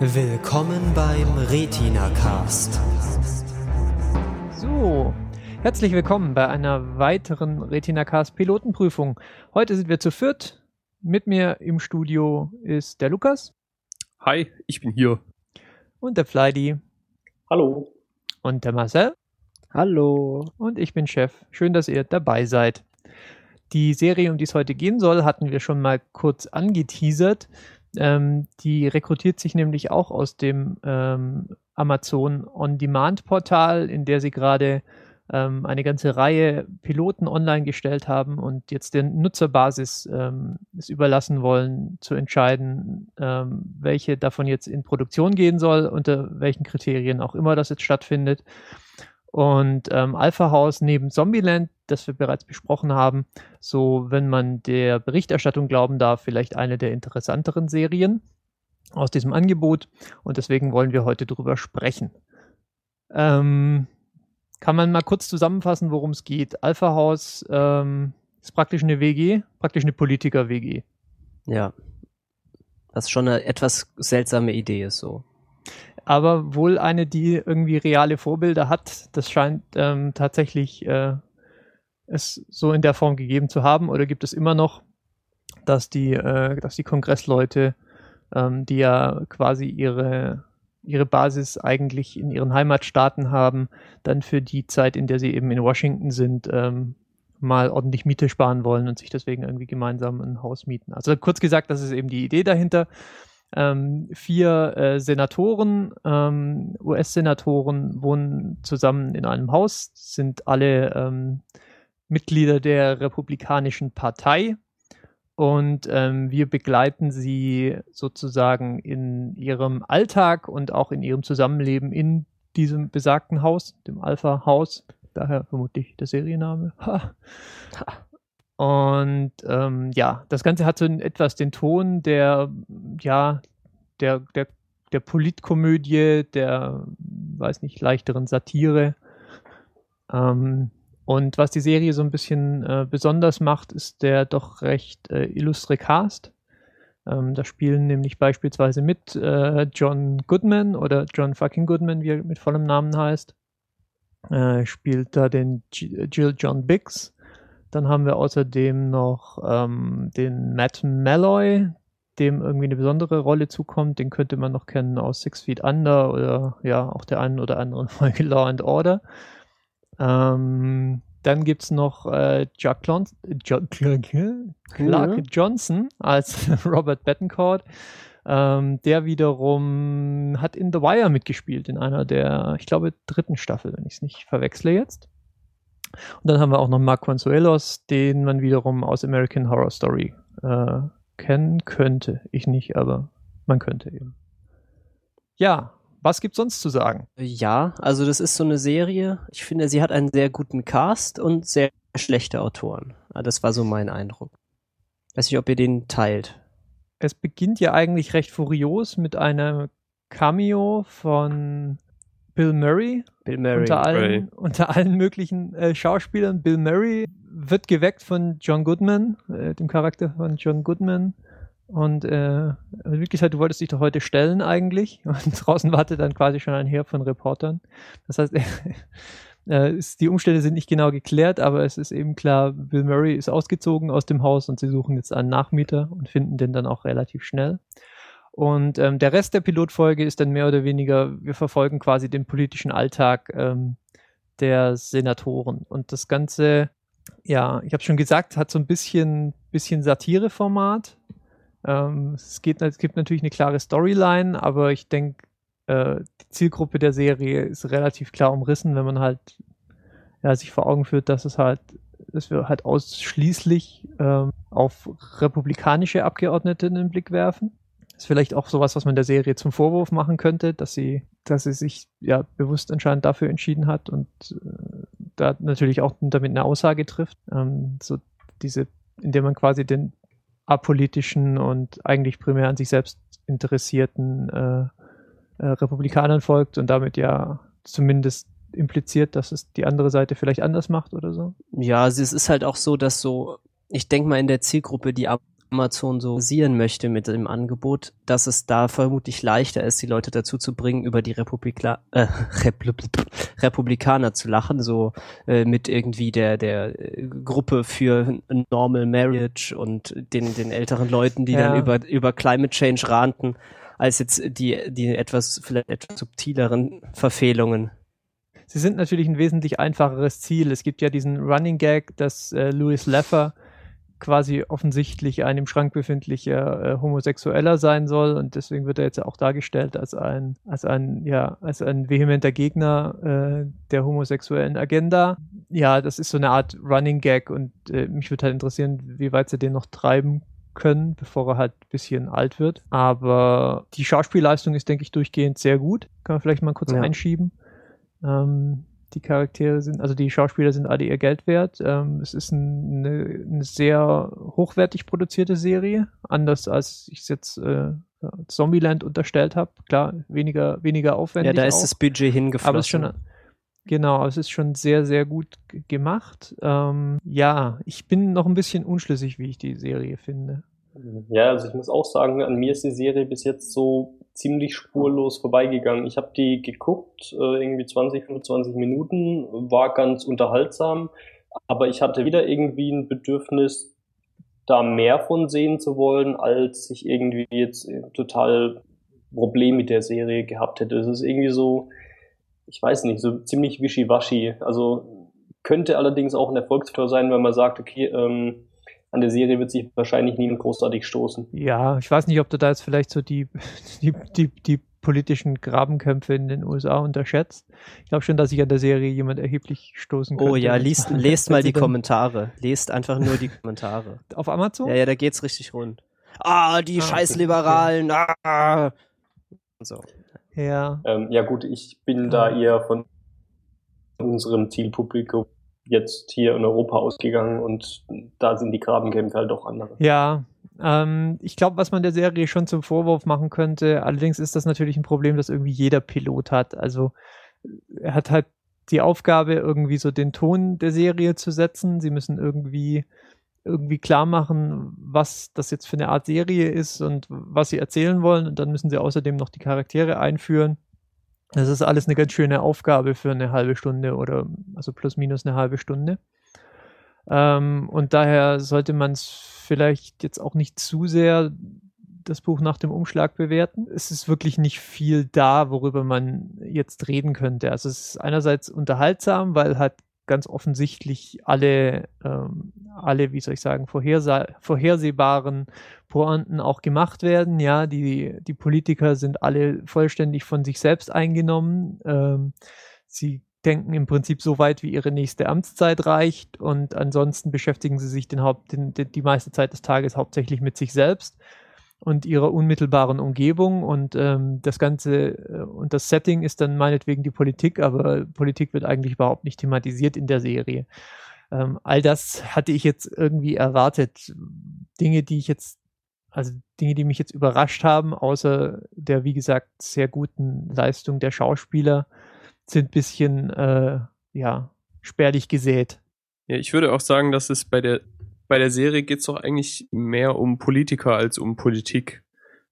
Willkommen beim Retina Cast. So, herzlich willkommen bei einer weiteren Retina Cast Pilotenprüfung. Heute sind wir zu viert. Mit mir im Studio ist der Lukas. Hi, ich bin hier. Und der Flydi. Hallo. Und der Marcel. Hallo. Und ich bin Chef. Schön, dass ihr dabei seid. Die Serie, um die es heute gehen soll, hatten wir schon mal kurz angeteasert. Ähm, die rekrutiert sich nämlich auch aus dem ähm, Amazon On-Demand-Portal, in der sie gerade ähm, eine ganze Reihe Piloten online gestellt haben und jetzt der Nutzerbasis ähm, es überlassen wollen, zu entscheiden, ähm, welche davon jetzt in Produktion gehen soll, unter welchen Kriterien auch immer das jetzt stattfindet. Und ähm, Alpha House neben Zombieland, das wir bereits besprochen haben, so, wenn man der Berichterstattung glauben darf, vielleicht eine der interessanteren Serien aus diesem Angebot. Und deswegen wollen wir heute darüber sprechen. Ähm, kann man mal kurz zusammenfassen, worum es geht? Alpha House ähm, ist praktisch eine WG, praktisch eine Politiker-WG. Ja. Was schon eine etwas seltsame Idee ist so aber wohl eine, die irgendwie reale Vorbilder hat. Das scheint ähm, tatsächlich äh, es so in der Form gegeben zu haben. Oder gibt es immer noch, dass die, äh, dass die Kongressleute, ähm, die ja quasi ihre ihre Basis eigentlich in ihren Heimatstaaten haben, dann für die Zeit, in der sie eben in Washington sind, ähm, mal ordentlich Miete sparen wollen und sich deswegen irgendwie gemeinsam ein Haus mieten. Also kurz gesagt, das ist eben die Idee dahinter ähm, vier äh, Senatoren, ähm, US-Senatoren wohnen zusammen in einem Haus, sind alle ähm, Mitglieder der Republikanischen Partei und ähm, wir begleiten sie sozusagen in ihrem Alltag und auch in ihrem Zusammenleben in diesem besagten Haus, dem Alpha-Haus. Daher vermutlich der Serienname. Ha. Und ähm, ja, das Ganze hat so etwas den Ton der, ja, der, der, der Politkomödie, der, weiß nicht, leichteren Satire. Ähm, und was die Serie so ein bisschen äh, besonders macht, ist der doch recht äh, illustre Cast. Ähm, da spielen nämlich beispielsweise mit äh, John Goodman oder John fucking Goodman, wie er mit vollem Namen heißt. Äh, spielt da den G Jill John Biggs dann haben wir außerdem noch ähm, den Matt Malloy, dem irgendwie eine besondere Rolle zukommt. Den könnte man noch kennen aus Six Feet Under oder ja, auch der einen oder anderen Folge Law and Order. Ähm, dann gibt es noch äh, Jack Lon jo Clark. Johnson als Robert Bettencourt. Ähm, der wiederum hat in The Wire mitgespielt, in einer der, ich glaube, dritten Staffel, wenn ich es nicht verwechsle jetzt. Und dann haben wir auch noch Mark Consuelos, den man wiederum aus American Horror Story äh, kennen könnte. Ich nicht, aber man könnte eben. Ja, was gibt's sonst zu sagen? Ja, also das ist so eine Serie. Ich finde, sie hat einen sehr guten Cast und sehr schlechte Autoren. Ah, das war so mein Eindruck. Weiß nicht, ob ihr den teilt. Es beginnt ja eigentlich recht furios mit einem Cameo von Bill Murray. Bill Murray. Unter allen, unter allen möglichen äh, Schauspielern. Bill Murray wird geweckt von John Goodman, äh, dem Charakter von John Goodman. Und äh, wirklich halt, du wolltest dich doch heute stellen eigentlich. Und draußen wartet dann quasi schon ein Heer von Reportern. Das heißt, äh, ist, die Umstände sind nicht genau geklärt, aber es ist eben klar, Bill Murray ist ausgezogen aus dem Haus und sie suchen jetzt einen Nachmieter und finden den dann auch relativ schnell. Und ähm, der Rest der Pilotfolge ist dann mehr oder weniger, wir verfolgen quasi den politischen Alltag ähm, der Senatoren. Und das Ganze, ja, ich habe schon gesagt, hat so ein bisschen, bisschen Satireformat. Ähm, es, geht, es gibt natürlich eine klare Storyline, aber ich denke, äh, die Zielgruppe der Serie ist relativ klar umrissen, wenn man halt ja, sich vor Augen führt, dass es halt, dass wir halt ausschließlich ähm, auf republikanische Abgeordnete den Blick werfen. Ist vielleicht auch sowas, was man der Serie zum Vorwurf machen könnte, dass sie, dass sie sich ja bewusst anscheinend dafür entschieden hat und äh, da natürlich auch damit eine Aussage trifft. Ähm, so diese, indem man quasi den apolitischen und eigentlich primär an sich selbst interessierten äh, äh, Republikanern folgt und damit ja zumindest impliziert, dass es die andere Seite vielleicht anders macht oder so. Ja, es ist halt auch so, dass so, ich denke mal in der Zielgruppe, die Amazon so basieren möchte mit dem Angebot, dass es da vermutlich leichter ist, die Leute dazu zu bringen, über die Republika äh, Republikaner zu lachen, so äh, mit irgendwie der der äh, Gruppe für Normal Marriage und den den älteren Leuten, die ja. dann über über Climate Change ranten, als jetzt die die etwas vielleicht etwas subtileren Verfehlungen sie sind natürlich ein wesentlich einfacheres Ziel. Es gibt ja diesen Running Gag, dass äh, Louis Leffer quasi offensichtlich ein im Schrank befindlicher äh, Homosexueller sein soll und deswegen wird er jetzt auch dargestellt als ein, als ein, ja, als ein vehementer Gegner äh, der homosexuellen Agenda. Ja, das ist so eine Art Running Gag und äh, mich würde halt interessieren, wie weit sie den noch treiben können, bevor er halt ein bisschen alt wird. Aber die Schauspielleistung ist, denke ich, durchgehend sehr gut. Kann man vielleicht mal kurz ja. einschieben. Ähm, die Charaktere sind, also die Schauspieler sind alle ihr Geld wert. Ähm, es ist ein, eine, eine, sehr hochwertig produzierte Serie, anders als ich es jetzt äh, Zombieland unterstellt habe. Klar, weniger, weniger aufwendig. Ja, da ist auch, das Budget hingeflossen. Aber es ist schon, genau, es ist schon sehr, sehr gut gemacht. Ähm, ja, ich bin noch ein bisschen unschlüssig, wie ich die Serie finde. Ja, also ich muss auch sagen, an mir ist die Serie bis jetzt so ziemlich spurlos vorbeigegangen. Ich habe die geguckt, äh, irgendwie 20, 25 Minuten, war ganz unterhaltsam, aber ich hatte wieder irgendwie ein Bedürfnis, da mehr von sehen zu wollen, als ich irgendwie jetzt äh, total Problem mit der Serie gehabt hätte. Es ist irgendwie so, ich weiß nicht, so ziemlich wischiwaschi. Also könnte allerdings auch ein Erfolgsfaktor sein, wenn man sagt, okay, ähm, an der Serie wird sich wahrscheinlich niemand großartig stoßen. Ja, ich weiß nicht, ob du da jetzt vielleicht so die, die, die, die politischen Grabenkämpfe in den USA unterschätzt. Ich glaube schon, dass sich an der Serie jemand erheblich stoßen oh könnte. Oh ja, liest, lest mal die Kommentare. Lest einfach nur die Kommentare. Auf Amazon? Ja, ja, da geht's richtig rund. Ah, die ah, Scheißliberalen. Okay. Ah. So. Ja. Ähm, ja gut, ich bin ja. da eher von unserem Zielpublikum jetzt hier in Europa ausgegangen und da sind die Grabenkämpfe halt auch andere. Ja, ähm, ich glaube, was man der Serie schon zum Vorwurf machen könnte, allerdings ist das natürlich ein Problem, das irgendwie jeder Pilot hat. Also er hat halt die Aufgabe, irgendwie so den Ton der Serie zu setzen. Sie müssen irgendwie irgendwie klar machen, was das jetzt für eine Art Serie ist und was sie erzählen wollen. Und dann müssen sie außerdem noch die Charaktere einführen. Das ist alles eine ganz schöne Aufgabe für eine halbe Stunde oder also plus minus eine halbe Stunde. Ähm, und daher sollte man es vielleicht jetzt auch nicht zu sehr das Buch nach dem Umschlag bewerten. Es ist wirklich nicht viel da, worüber man jetzt reden könnte. Also es ist einerseits unterhaltsam, weil halt ganz offensichtlich alle, ähm, alle, wie soll ich sagen, vorhersehbaren Pointen auch gemacht werden. Ja, die, die Politiker sind alle vollständig von sich selbst eingenommen. Ähm, sie denken im Prinzip so weit, wie ihre nächste Amtszeit reicht und ansonsten beschäftigen sie sich den Haupt, den, die meiste Zeit des Tages hauptsächlich mit sich selbst und ihrer unmittelbaren Umgebung und ähm, das Ganze äh, und das Setting ist dann meinetwegen die Politik, aber Politik wird eigentlich überhaupt nicht thematisiert in der Serie. Ähm, all das hatte ich jetzt irgendwie erwartet. Dinge, die ich jetzt, also Dinge, die mich jetzt überrascht haben, außer der, wie gesagt, sehr guten Leistung der Schauspieler, sind bisschen, äh, ja, spärlich gesät. Ja, ich würde auch sagen, dass es bei der bei der Serie geht es doch eigentlich mehr um Politiker als um Politik.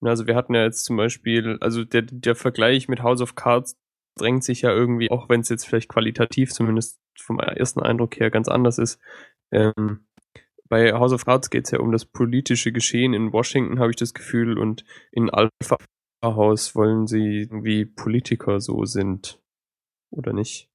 Also wir hatten ja jetzt zum Beispiel, also der, der Vergleich mit House of Cards drängt sich ja irgendwie, auch wenn es jetzt vielleicht qualitativ zumindest vom ersten Eindruck her ganz anders ist. Ähm, bei House of Cards geht es ja um das politische Geschehen in Washington, habe ich das Gefühl, und in Alpha House wollen sie irgendwie Politiker so sind. Oder nicht?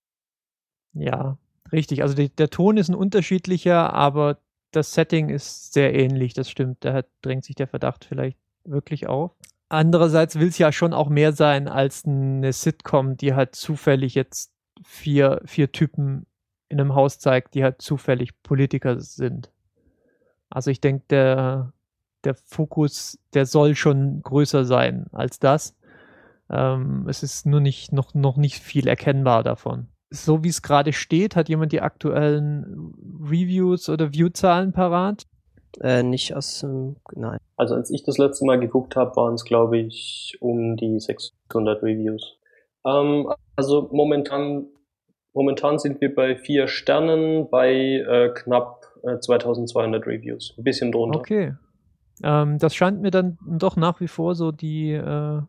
Ja, richtig. Also die, der Ton ist ein unterschiedlicher, aber das Setting ist sehr ähnlich, das stimmt. Da drängt sich der Verdacht vielleicht wirklich auf. Andererseits will es ja schon auch mehr sein als eine Sitcom, die halt zufällig jetzt vier, vier Typen in einem Haus zeigt, die halt zufällig Politiker sind. Also ich denke, der, der Fokus, der soll schon größer sein als das. Ähm, es ist nur nicht, noch, noch nicht viel erkennbar davon so wie es gerade steht, hat jemand die aktuellen Reviews oder Viewzahlen parat? Äh, nicht aus, ähm, nein. Also als ich das letzte Mal geguckt habe, waren es glaube ich um die 600 Reviews. Ähm, also momentan, momentan sind wir bei vier Sternen bei äh, knapp äh, 2200 Reviews. Ein bisschen drunter. Okay. Ähm, das scheint mir dann doch nach wie vor so die äh,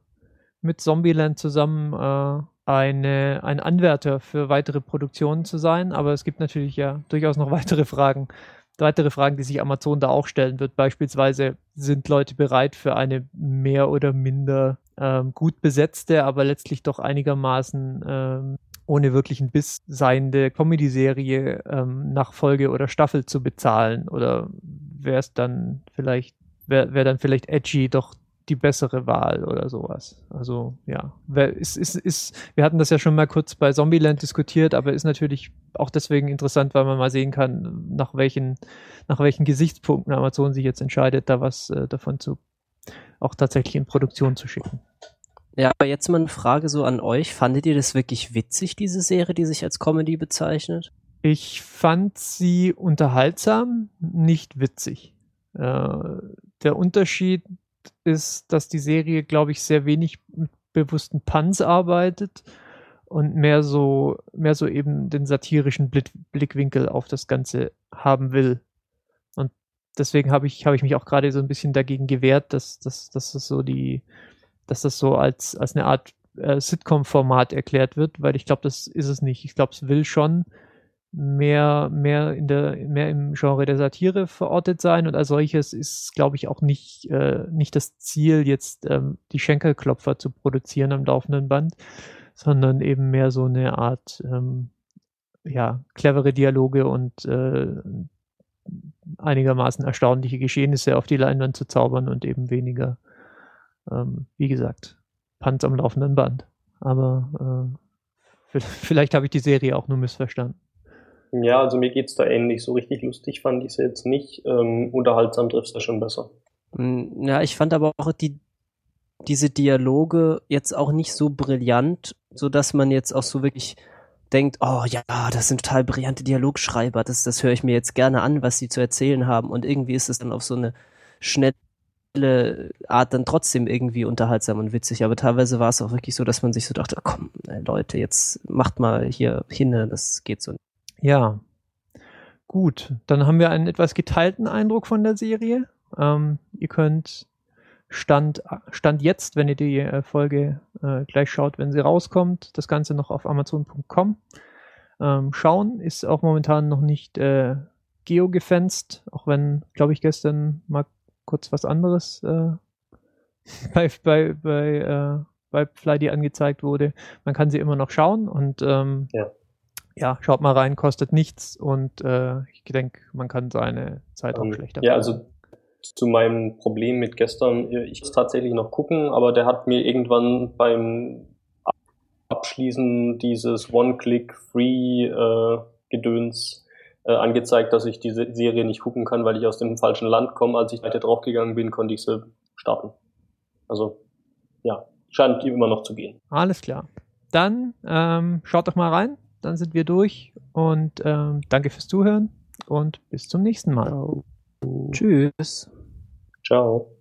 mit Zombieland zusammen äh, eine, ein Anwärter für weitere Produktionen zu sein, aber es gibt natürlich ja durchaus noch weitere Fragen. Weitere Fragen, die sich Amazon da auch stellen wird. Beispielsweise sind Leute bereit für eine mehr oder minder ähm, gut besetzte, aber letztlich doch einigermaßen ähm, ohne wirklichen Biss seiende Comedy-Serie ähm, nach Folge oder Staffel zu bezahlen? Oder wäre es dann vielleicht, wäre wär dann vielleicht edgy doch die bessere Wahl oder sowas. Also ja, ist, ist, ist, wir hatten das ja schon mal kurz bei Zombieland diskutiert, aber ist natürlich auch deswegen interessant, weil man mal sehen kann, nach welchen, nach welchen Gesichtspunkten Amazon sich jetzt entscheidet, da was äh, davon zu auch tatsächlich in Produktion zu schicken. Ja, aber jetzt mal eine Frage so an euch. Fandet ihr das wirklich witzig, diese Serie, die sich als Comedy bezeichnet? Ich fand sie unterhaltsam, nicht witzig. Äh, der Unterschied ist, dass die Serie, glaube ich, sehr wenig mit bewussten Puns arbeitet und mehr so, mehr so eben den satirischen Blick, Blickwinkel auf das Ganze haben will. Und deswegen habe ich, habe ich mich auch gerade so ein bisschen dagegen gewehrt, dass, dass, dass das so die, dass das so als, als eine Art äh, Sitcom-Format erklärt wird, weil ich glaube, das ist es nicht. Ich glaube, es will schon mehr, mehr in der, mehr im Genre der Satire verortet sein und als solches ist, glaube ich, auch nicht, äh, nicht das Ziel, jetzt ähm, die Schenkelklopfer zu produzieren am laufenden Band, sondern eben mehr so eine Art, ähm, ja, clevere Dialoge und äh, einigermaßen erstaunliche Geschehnisse auf die Leinwand zu zaubern und eben weniger ähm, wie gesagt, Panz am laufenden Band. Aber äh, vielleicht habe ich die Serie auch nur missverstanden. Ja, also mir geht es da ähnlich. So richtig lustig fand ich sie jetzt nicht. Ähm, unterhaltsam trifft es schon besser. Hm, ja, ich fand aber auch die, diese Dialoge jetzt auch nicht so brillant, so dass man jetzt auch so wirklich denkt, oh ja, das sind total brillante Dialogschreiber, das, das höre ich mir jetzt gerne an, was sie zu erzählen haben. Und irgendwie ist es dann auf so eine schnelle Art dann trotzdem irgendwie unterhaltsam und witzig. Aber teilweise war es auch wirklich so, dass man sich so dachte, komm, Leute, jetzt macht mal hier hin, das geht so. Ja, gut. Dann haben wir einen etwas geteilten Eindruck von der Serie. Ähm, ihr könnt Stand, Stand jetzt, wenn ihr die äh, Folge äh, gleich schaut, wenn sie rauskommt, das Ganze noch auf Amazon.com ähm, schauen. Ist auch momentan noch nicht äh, geo-gefenst, auch wenn, glaube ich, gestern mal kurz was anderes äh, bei, bei, bei, äh, bei Fly, angezeigt wurde. Man kann sie immer noch schauen und ähm, ja. Ja. schaut mal rein, kostet nichts und äh, ich denke, man kann seine Zeit auch schlechter. Ja, also zu meinem Problem mit gestern, ich muss tatsächlich noch gucken, aber der hat mir irgendwann beim Abschließen dieses One-Click-Free-Gedöns äh, äh, angezeigt, dass ich diese Serie nicht gucken kann, weil ich aus dem falschen Land komme. Als ich weiter draufgegangen bin, konnte ich sie starten. Also ja, scheint immer noch zu gehen. Alles klar. Dann ähm, schaut doch mal rein. Dann sind wir durch und ähm, danke fürs Zuhören und bis zum nächsten Mal. Tschüss. Ciao.